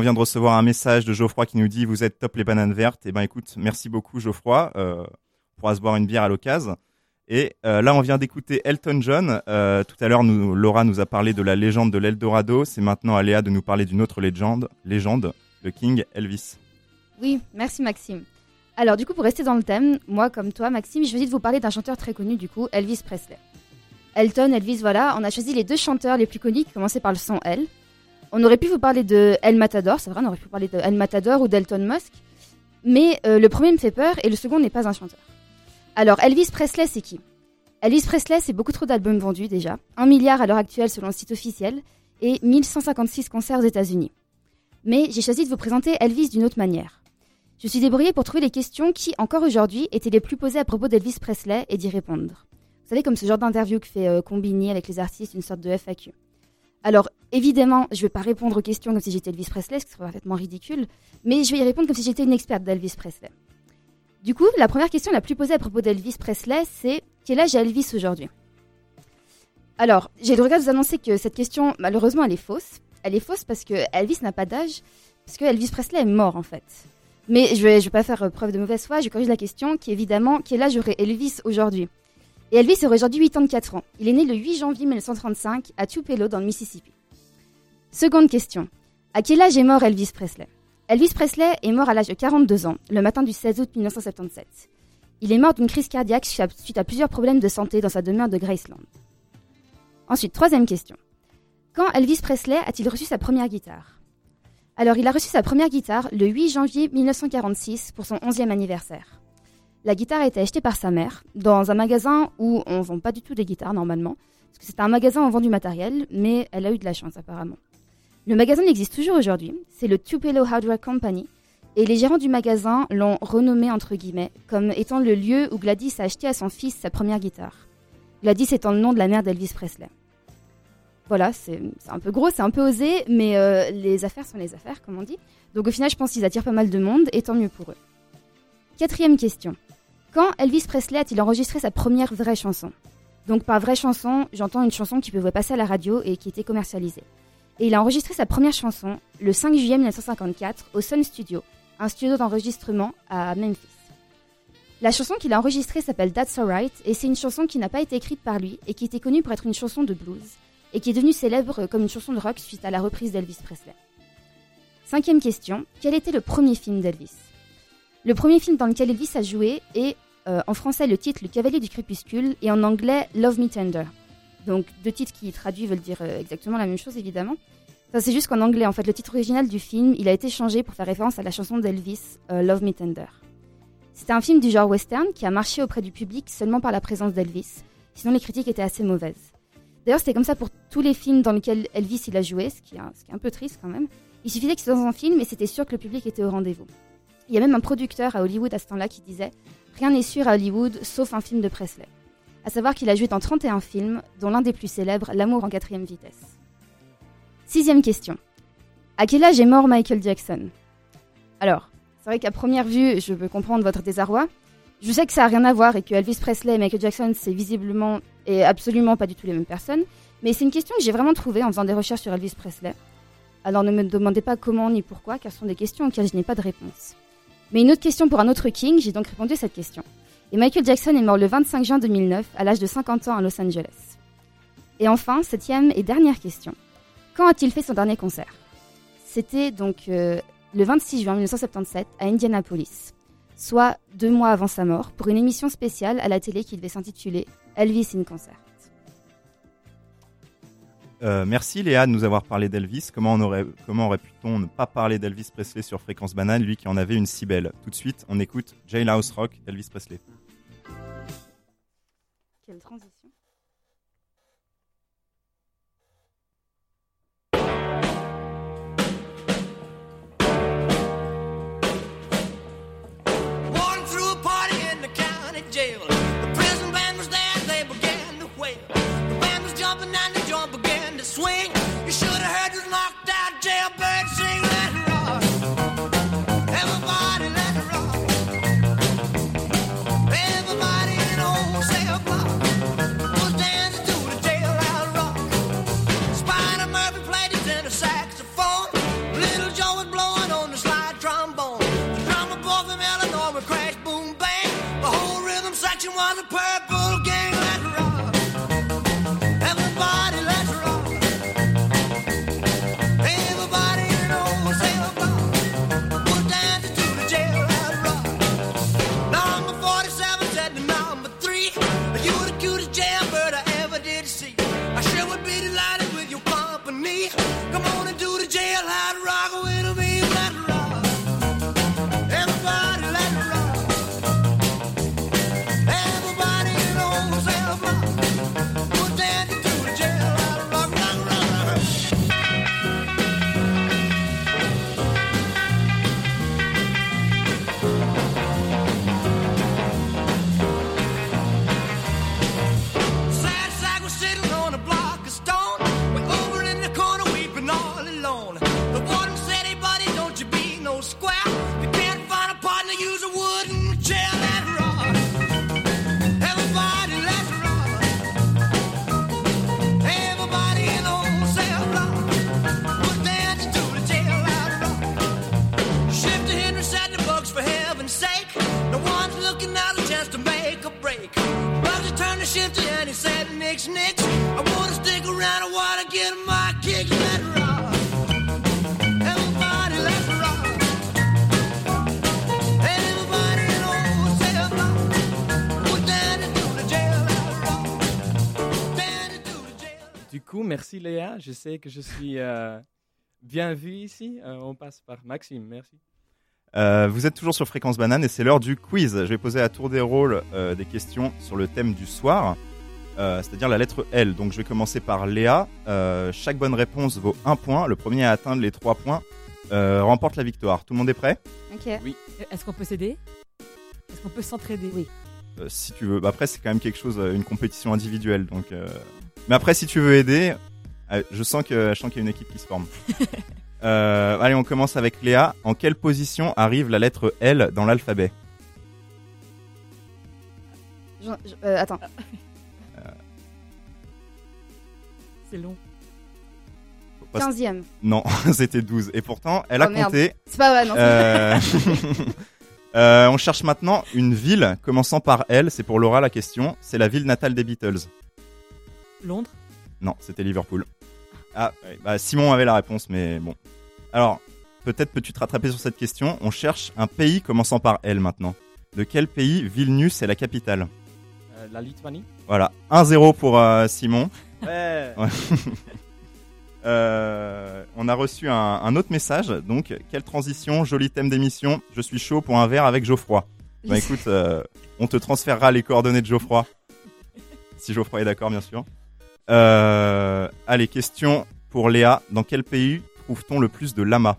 on vient de recevoir un message de Geoffroy qui nous dit Vous êtes top les bananes vertes. Et ben écoute, merci beaucoup Geoffroy. Euh, on pourra se boire une bière à l'occasion. Et euh, là, on vient d'écouter Elton John. Euh, tout à l'heure, Laura nous a parlé de la légende de l'Eldorado. C'est maintenant à Léa de nous parler d'une autre légende, légende, le King Elvis. Oui, merci Maxime. Alors du coup, pour rester dans le thème, moi comme toi Maxime, je vais de vous parler d'un chanteur très connu du coup, Elvis Presley. Elton, Elvis, voilà, on a choisi les deux chanteurs les plus connus qui commençaient par le son L. On aurait pu vous parler de El Matador, c'est vrai, on aurait pu parler de El Matador ou d'Elton Musk, mais euh, le premier me fait peur et le second n'est pas un chanteur. Alors Elvis Presley, c'est qui? Elvis Presley, c'est beaucoup trop d'albums vendus déjà, 1 milliard à l'heure actuelle selon le site officiel, et 1156 concerts aux États-Unis. Mais j'ai choisi de vous présenter Elvis d'une autre manière. Je suis débrouillée pour trouver les questions qui, encore aujourd'hui, étaient les plus posées à propos d'Elvis Presley et d'y répondre. Vous savez, comme ce genre d'interview que fait euh, Combini avec les artistes, une sorte de FAQ. Alors, évidemment, je ne vais pas répondre aux questions comme si j'étais Elvis Presley, ce serait parfaitement ridicule, mais je vais y répondre comme si j'étais une experte d'Elvis Presley. Du coup, la première question la plus posée à propos d'Elvis Presley, c'est quel âge a Elvis aujourd'hui? Alors, j'ai le regret de vous annoncer que cette question, malheureusement, elle est fausse. Elle est fausse parce que Elvis n'a pas d'âge, parce que Elvis Presley est mort en fait. Mais je je vais pas faire preuve de mauvaise foi, je corrige la question, qui est évidemment quel âge aurait Elvis aujourd'hui? Et Elvis aurait aujourd'hui 84 ans. Il est né le 8 janvier 1935 à Tupelo dans le Mississippi. Seconde question. À quel âge est mort Elvis Presley? Elvis Presley est mort à l'âge de 42 ans, le matin du 16 août 1977. Il est mort d'une crise cardiaque suite à plusieurs problèmes de santé dans sa demeure de Graceland. Ensuite, troisième question. Quand Elvis Presley a-t-il reçu sa première guitare? Alors, il a reçu sa première guitare le 8 janvier 1946 pour son 11e anniversaire. La guitare a été achetée par sa mère dans un magasin où on vend pas du tout des guitares normalement. Parce que c'était un magasin où on vend du matériel, mais elle a eu de la chance apparemment. Le magasin existe toujours aujourd'hui. C'est le Tupelo Hardware Company. Et les gérants du magasin l'ont renommé entre guillemets comme étant le lieu où Gladys a acheté à son fils sa première guitare. Gladys étant le nom de la mère d'Elvis Presley. Voilà, c'est un peu gros, c'est un peu osé, mais euh, les affaires sont les affaires, comme on dit. Donc au final, je pense qu'ils attirent pas mal de monde, et tant mieux pour eux. Quatrième question. Quand Elvis Presley a-t-il enregistré sa première vraie chanson? Donc par vraie chanson, j'entends une chanson qui pouvait passer à la radio et qui était commercialisée. Et il a enregistré sa première chanson le 5 juillet 1954 au Sun Studio, un studio d'enregistrement à Memphis. La chanson qu'il a enregistrée s'appelle That's Alright et c'est une chanson qui n'a pas été écrite par lui et qui était connue pour être une chanson de blues et qui est devenue célèbre comme une chanson de rock suite à la reprise d'Elvis Presley. Cinquième question, quel était le premier film d'Elvis? Le premier film dans lequel Elvis a joué est euh, en français le titre Le Cavalier du Crépuscule et en anglais Love Me Tender. Donc deux titres qui traduits veulent dire euh, exactement la même chose évidemment. Ça c'est juste qu'en anglais en fait le titre original du film il a été changé pour faire référence à la chanson d'Elvis euh, Love Me Tender. C'était un film du genre western qui a marché auprès du public seulement par la présence d'Elvis, sinon les critiques étaient assez mauvaises. D'ailleurs c'était comme ça pour tous les films dans lesquels Elvis il a joué, ce qui est un, ce qui est un peu triste quand même. Il suffisait qu'il soit dans un film et c'était sûr que le public était au rendez-vous. Il y a même un producteur à Hollywood à ce temps-là qui disait Rien n'est sûr à Hollywood sauf un film de Presley. À savoir qu'il a joué dans 31 films, dont l'un des plus célèbres, L'amour en quatrième vitesse. Sixième question. À quel âge est mort Michael Jackson? Alors, c'est vrai qu'à première vue, je peux comprendre votre désarroi. Je sais que ça n'a rien à voir et que Elvis Presley et Michael Jackson, c'est visiblement et absolument pas du tout les mêmes personnes. Mais c'est une question que j'ai vraiment trouvée en faisant des recherches sur Elvis Presley. Alors ne me demandez pas comment ni pourquoi, car ce sont des questions auxquelles je n'ai pas de réponse. Mais une autre question pour un autre King, j'ai donc répondu à cette question. Et Michael Jackson est mort le 25 juin 2009, à l'âge de 50 ans à Los Angeles. Et enfin, septième et dernière question. Quand a-t-il fait son dernier concert? C'était donc euh, le 26 juin 1977 à Indianapolis, soit deux mois avant sa mort, pour une émission spéciale à la télé qui devait s'intituler Elvis in Concert. Euh, merci Léa de nous avoir parlé d'Elvis. Comment, aurait, comment aurait-on ne pas parler d'Elvis Presley sur Fréquence Banane, lui qui en avait une si belle? Tout de suite, on écoute Jailhouse Rock d'Elvis Presley. Quelle transition swing. You should have heard this knocked out jailbird sing. Let rock. Everybody let it rock. Everybody in block was dancing to the jailhouse rock. Spider Murphy played his saxophone. Little Joe was blowing on the slide trombone. The drummer boy from Illinois would crash, boom, bang. The whole rhythm section was a merci Léa. Je sais que je suis euh, bien vu ici. Euh, on passe par Maxime, merci. Euh, vous êtes toujours sur Fréquence Banane et c'est l'heure du quiz. Je vais poser à tour des rôles euh, des questions sur le thème du soir, euh, c'est-à-dire la lettre L. Donc je vais commencer par Léa. Euh, chaque bonne réponse vaut un point. Le premier à atteindre les trois points euh, remporte la victoire. Tout le monde est prêt? Ok. Oui. Est-ce qu'on peut s'aider? Est-ce qu'on peut s'entraider? Oui. Euh, Si tu veux. Bah, après, c'est quand même quelque chose, une compétition individuelle. Donc, euh, mais après, si tu veux aider, je sens que je sens qu'il y a une équipe qui se forme. Euh, allez, on commence avec Léa. En quelle position arrive la lettre L dans l'alphabet euh, attends. C'est long. Parce- 15e. Non, c'était 12. Et pourtant, elle a Oh, merde. compté. C'est pas vrai, non, Euh, euh, on cherche maintenant une ville commençant par L. C'est pour Laura la question. C'est la ville natale des Beatles. Londres Non, c'était Liverpool. Ah, ouais, bah, Simon avait la réponse, mais bon. Alors, peut-être peux-tu te rattraper sur cette question. On cherche un pays commençant par L maintenant. De quel pays Vilnius est la capitale Euh, la Lituanie Voilà, 1-0 pour euh, Simon. Ouais. Ouais. Euh, on a reçu un, un autre message. Donc, quelle transition, joli thème d'émission. Je suis chaud pour un verre avec Geoffroy. Bah écoute, euh, on te transférera les coordonnées de Geoffroy. Si Geoffroy est d'accord, bien sûr. Euh, allez, question pour Léa. Dans quel pays trouve-t-on le plus de lamas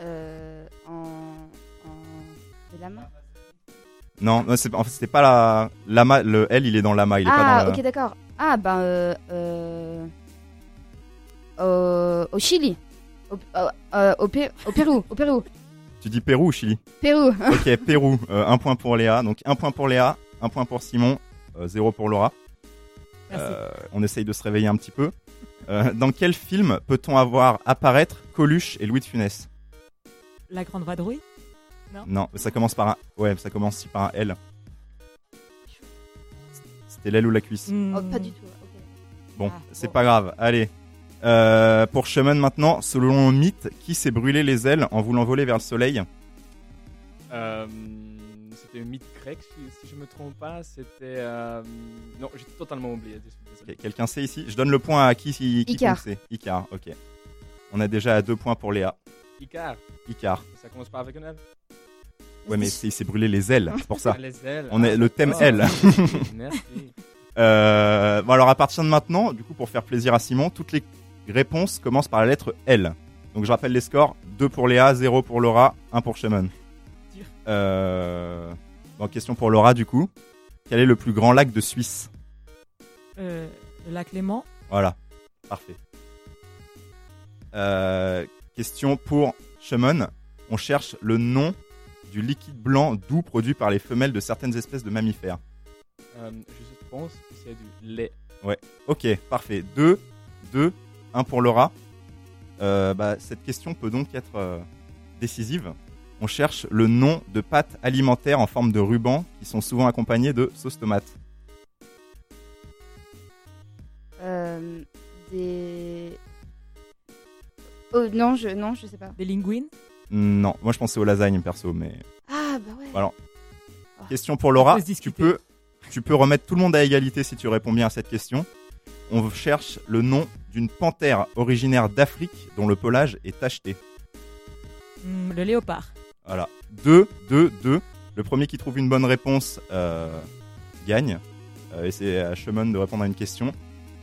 Euh, en, en... De lama Non, en fait, c'était pas la lama. Le L, il est dans lama. Il est Ah, pas dans. ok, d'accord. Ah, ben, euh, euh, au, au Chili. Au, euh, au, Pé- au Pérou. Au Pérou. Tu dis Pérou ou Chili Pérou. Ok, Pérou. Euh, un point pour Léa. Donc un point pour Léa, un point pour Simon, zéro pour Laura. Euh, on essaye de se réveiller un petit peu. Euh, dans quel film peut-on avoir apparaître Coluche et Louis de Funès? La Grande Vadrouille? Non Non, ça commence par un. Ouais, ça commence aussi par un L. C'était l'aile ou la cuisse? Hmm. Oh, pas du tout. ok. Bon, Ah, c'est pas grave. Allez. Euh, pour Shaman maintenant, selon le mythe, qui s'est brûlé les ailes en voulant voler vers le soleil? Euh, c'était un mythe grec, si, si je me trompe pas. C'était. euh, Non, j'ai totalement oublié. Quelqu'un sait ici? Je donne le point à qui, qui Icar. sait Icar, ok. On a déjà à deux points pour Léa. Icar. Icar. Ça commence pas avec un L? Ouais, mais il s'est brûlé les ailes, c'est pour ça. Les ailes. On est Ah, le thème d'accord. L. Merci. Euh, bon alors à partir de maintenant, du coup pour faire plaisir à Simon, toutes les réponses commencent par la lettre L. Donc je rappelle les scores 2 pour Léa, 0 pour Laura, 1 pour Shaman. Euh, bon, question pour Laura du coup. Quel est le plus grand lac de Suisse Euh, le lac Léman Voilà, parfait. Euh, question pour Shaman. On cherche le nom du liquide blanc doux produit par les femelles de certaines espèces de mammifères. Euh, je pense que c'est du lait. Ouais, ok, parfait. 2, 2, 1 pour Laura. Euh, bah, cette question peut donc être euh, décisive. On cherche le nom de pâtes alimentaires en forme de ruban qui sont souvent accompagnées de sauce tomate. Euh, des. Oh, non, je, non, je sais pas. Des linguines Non, moi je pensais aux lasagnes perso, mais. Ah, bah ouais. Alors, question pour Laura. Peux, tu peux remettre tout le monde à égalité si tu réponds bien à cette question. On cherche le nom d'une panthère originaire d'Afrique dont le pelage est tacheté. Hmm, Le léopard. Voilà. 2, 2, 2. Le premier qui trouve une bonne réponse euh, gagne. Euh, et c'est à Shemon de répondre à une question.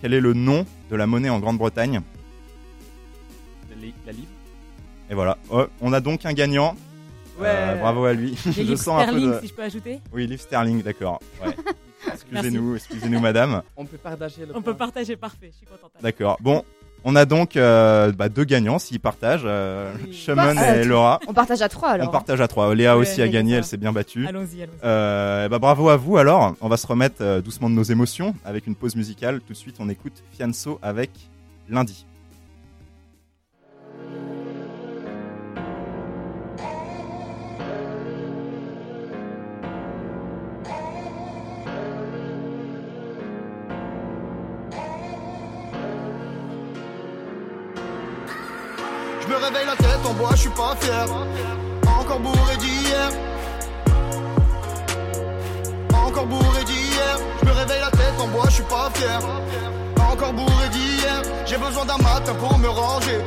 Quel est le nom de la monnaie en Grande-Bretagne? La, li- la livre. Et voilà. Oh, on a donc un gagnant. Euh, Ouais. bravo à lui. Je livres sens un peu sterling, de- si je peux ajouter Oui, livre sterling, d'accord. Ouais. excusez-nous, excusez-nous, madame. On peut partager le On point. peut partager, parfait. Je suis contente. D'accord. Bon, on a donc euh, bah, deux gagnants s'ils partagent. Euh, Bah, et Laura. On partage à trois alors. On partage à trois. Léa aussi a gagné, elle s'est bien battue. Allons-y, allons-y. Euh, eh ben, bravo à vous alors. On va se remettre euh, doucement de nos émotions avec une pause musicale. Tout de suite, on écoute Fianso avec Lundi. Bois, je suis pas fier. Encore bourré d'hier. Encore bourré d'hier. Je me réveille la tête en bois, je suis pas fier. Encore bourré d'hier. J'ai besoin d'un matin pour me ranger.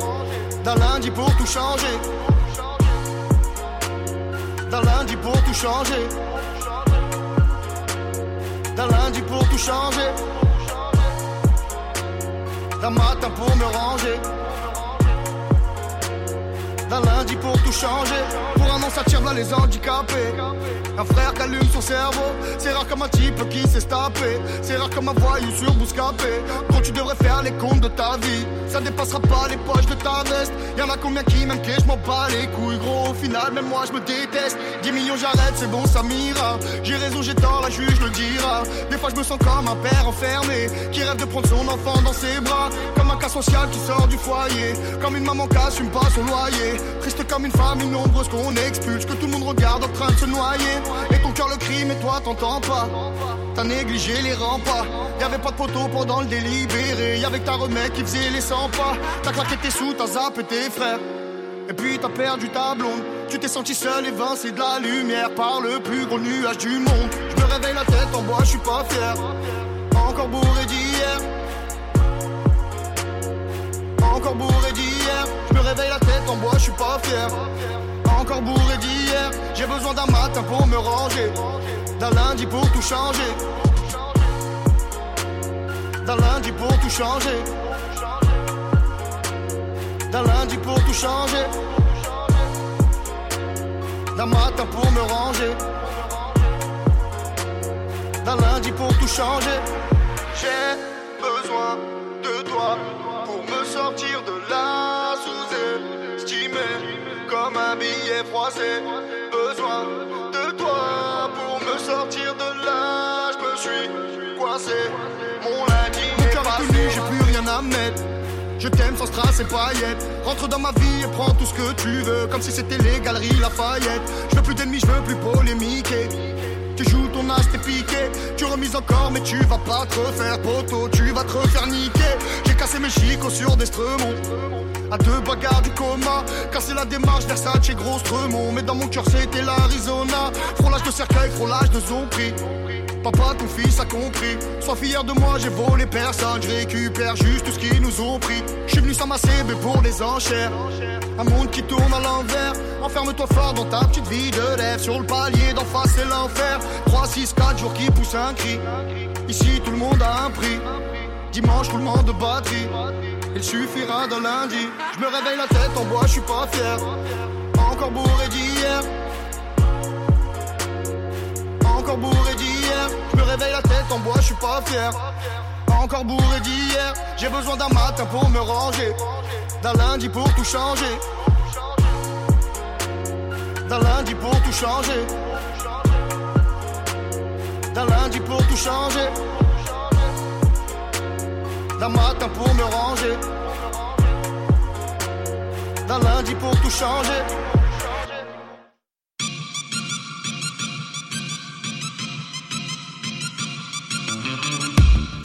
D'un lundi pour tout changer. D'un lundi pour tout changer. D'un lundi pour tout changer. D'un matin pour me ranger. D'un lundi pour tout changer. Pour un an, ça tire là les handicapés. Un frère qui son cerveau. C'est rare comme un type qui s'est tapé. C'est rare comme un voyou sur Bouscapé. Quand tu devrais faire les comptes de ta vie, ça dépassera pas les poches de ta veste. Y'en a combien qui m'aiment que je m'en bats les couilles, gros. Au final, même moi je me déteste. 10 millions, j'arrête, c'est bon, ça m'ira. J'ai raison, j'ai tort, la juge le dira. Des fois, je me sens comme un père enfermé qui rêve de prendre son enfant dans ses bras. Comme un cas social qui sort du foyer. Comme une maman qui assume pas son loyer. Triste comme une famille nombreuse qu'on expulse. Que tout le monde regarde en train de se noyer. Et ton cœur le crie, mais toi t'entends pas. T'as négligé les remparts. Y'avait pas de poteau pendant le délibéré. Y'avait ta remède qui faisait les 100 pas. T'as claqué tes sous, t'as zappé tes frères. Et puis t'as perdu ta blonde. Tu t'es senti seul, évincé de la lumière par le plus gros nuage du monde. Je me réveille la tête en bois, je suis pas fier. Encore bourré Je me réveille la tête en bois, je suis pas fier. Encore bourré d'hier. J'ai besoin d'un matin pour me ranger. D'un lundi pour tout changer. D'un lundi pour tout changer. D'un lundi pour tout changer. D'un matin pour me ranger. D'un lundi pour tout changer. J'ai besoin de toi sortir de là sous-estimé comme un billet froissé. Besoin de toi pour me sortir de là. Je me suis coincé. Mon lundi Mon cœur est tenu, j'ai plus rien à mettre. Je t'aime sans strass et paillettes. Rentre dans ma vie et prends tout ce que tu veux. Comme si c'était les galeries Lafayette. Je veux plus d'ennemis, je veux plus polémiquer. Tu joues ton as, t'es piqué. Tu remises encore, mais tu vas pas te refaire poteau. Tu vas te refaire niquer. J'ai cassé mes chicots sur des stremons. À deux bagarres du coma, casser la démarche Versace, gros stremont. Mais dans mon cœur, c'était l'Arizona. Frôlage de cercueil, frôlage de zombie. Papa, ton fils a compris. Sois fier de moi, j'ai volé personne. Je récupère juste tout ce qu'ils nous ont pris. Je suis venu s'amasser, mais pour les enchères. Un monde qui tourne à l'envers. Enferme-toi fort dans ta petite vie de rêve. Sur le palier d'en face, c'est l'enfer. 3, 6, 4 jours qui poussent un cri. Ici, tout le monde a un prix. Dimanche, tout le monde de batterie. Il suffira d'un lundi. Je me réveille la tête en bois, je suis pas fier. Encore bourré d'hier. Encore bourré d'hier. Je me réveille la tête en bois, je suis pas fier. Encore bourré d'hier. J'ai besoin d'un matin pour me ranger. D'un lundi pour tout changer. D'un lundi pour tout changer. D'un lundi pour tout changer. D'un matin pour me ranger. D'un lundi pour tout changer.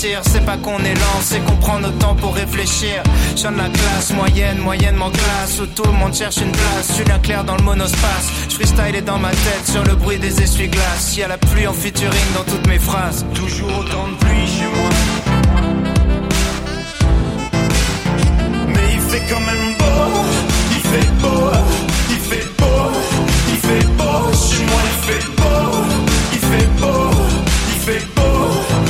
C'est pas qu'on est lent, c'est qu'on prend notre temps pour réfléchir. Je de la classe moyenne, moyennement classe, où tout le monde cherche une place. Julien Claire dans le monospace, je freestyle est dans ma tête sur le bruit des essuie-glaces. Y a la pluie en featuring dans toutes mes phrases. Toujours autant de pluie chez moi. Mais il fait quand même beau, il fait beau, il fait beau, il fait beau. Chez moi beau, il fait beau, il fait beau, il fait beau.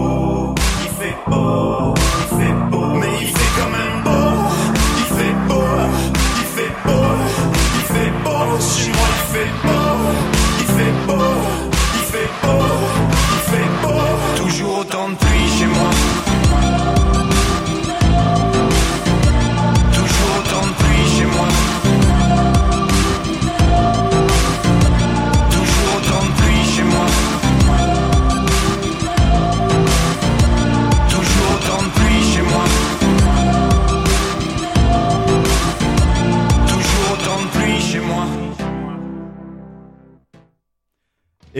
il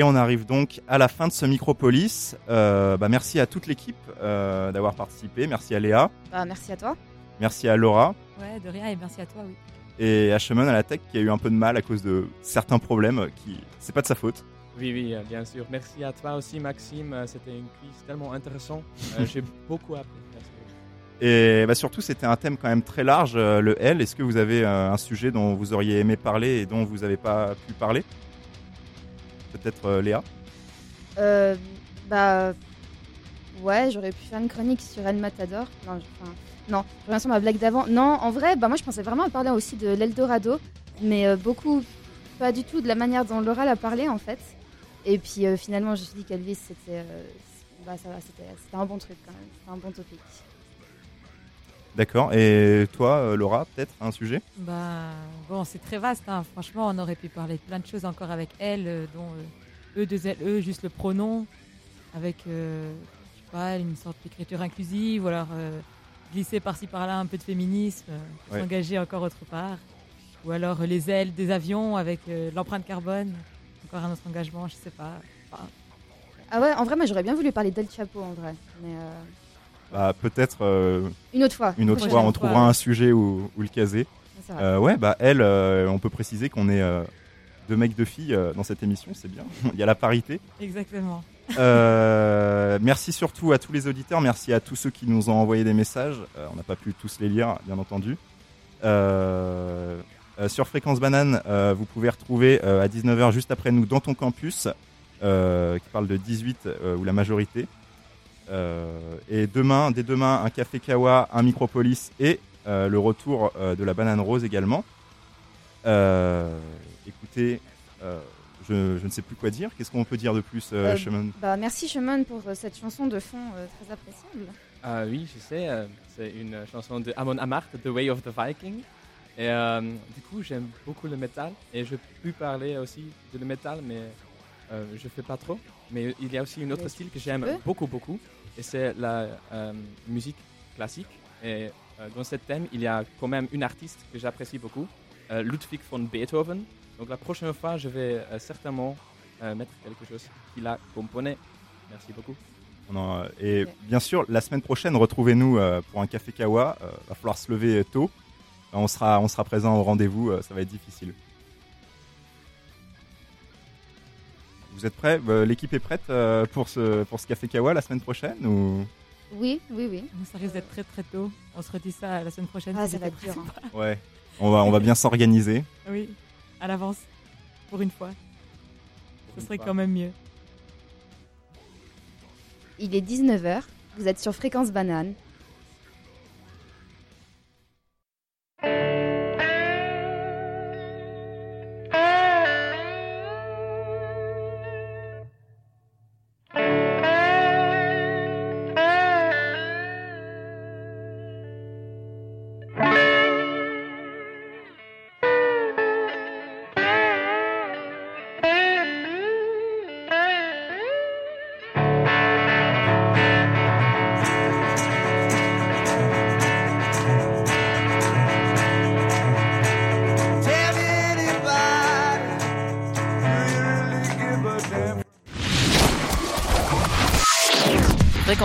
Et on arrive donc à la fin de ce Micropolis. Euh, bah, merci à toute l'équipe euh, d'avoir participé. Merci à Léa. Bah, merci à toi. Merci à Laura. Ouais, de rien et merci à toi, oui. Et à Shemon à la tech qui a eu un peu de mal à cause de certains problèmes qui. C'est pas de sa faute. Oui, oui, euh, bien sûr. Merci à toi aussi, Maxime. C'était une quiz tellement intéressant. Euh, J'ai beaucoup appris. Merci. Et bah, surtout, c'était un thème quand même très large, le L. Est-ce que vous avez un sujet dont vous auriez aimé parler et dont vous n'avez pas pu parler? Peut-être euh, Léa? Euh, bah. Ouais, j'aurais pu faire une chronique sur El Matador. Non, enfin, non, je reviens sur ma blague d'avant. Non, en vrai, bah moi je pensais vraiment à parler aussi de l'Eldorado, mais euh, beaucoup, pas du tout de la manière dont Laura l'a parlé en fait. Et puis euh, finalement, je me suis dit qu'Elvis, c'était bah, ça va, c'était un bon truc quand même, c'était un bon topic. D'accord. Et toi, euh, Laura, peut-être un sujet? Bah, bon, c'est très vaste. hein. Franchement, on aurait pu parler de plein de choses encore avec elle, euh, dont euh, E, deux L, E, juste le pronom, avec, euh, je sais pas, une sorte d'écriture inclusive, ou alors euh, glisser par-ci par-là un peu de féminisme, euh, Ouais. s'engager encore autre part. Ou alors les ailes des avions avec euh, l'empreinte carbone, encore un autre engagement, je sais pas. Enfin, Ah ouais, en vrai, moi j'aurais bien voulu parler d'El Chapo en vrai, mais euh, Bah, peut-être euh, Une autre fois. Une autre Prochaine fois, on trouvera un sujet où, où le caser. Euh, ouais, bah elle, euh, on peut préciser qu'on est euh, deux mecs, deux filles euh, dans cette émission, c'est bien. Il y a la parité. exactement. Euh, merci surtout à tous les auditeurs, merci à tous ceux qui nous ont envoyé des messages. Euh, on n'a pas pu tous les lire, bien entendu. Euh, euh, sur Fréquence Banane, euh, vous pouvez retrouver euh, à 19h juste après nous dans ton campus, euh, qui parle de 18 euh, ou la majorité. Euh, et demain, dès demain, un café Kawa, un Micropolis et euh, le retour euh, de la banane rose également. Euh, écoutez, euh, je, je ne sais plus quoi dire. Qu'est-ce qu'on peut dire de plus, euh, Euh, bah, merci Shimon pour euh, cette chanson de fond euh, très appréciable. Ah oui, je sais, euh, c'est une chanson de Amon Amarth, The Way of the Viking. Et euh, du coup, j'aime beaucoup le métal et je peux parler aussi de le métal, mais euh, je fais pas trop. Mais il y a aussi une autre style que j'aime beaucoup, beaucoup, et c'est la euh, musique classique. Et euh, dans ce thème, il y a quand même une artiste que j'apprécie beaucoup, euh, Ludwig von Beethoven. Donc la prochaine fois, je vais certainement mettre quelque chose qu'il a componé. Merci beaucoup. Et bien sûr, la semaine prochaine, retrouvez-nous pour un café Kawa. Euh, va falloir se lever tôt. On sera, on sera présent au rendez-vous. ça va être difficile. Vous êtes prêts Euh, L'équipe est prête euh, pour ce, pour ce café Kawa la semaine prochaine ou... Oui, oui, oui. Ça risque d'être très très tôt. On se redit ça la semaine prochaine. Ah, si ça va j'étais être dur, présente. Ouais. On va, on va bien s'organiser. Oui, à l'avance. Pour une fois. Ce serait quand même mieux. Il est 19h, vous êtes sur Fréquence Banane.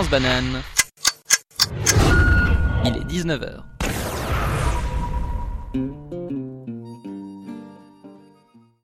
Banane. Il est 19h. Bye.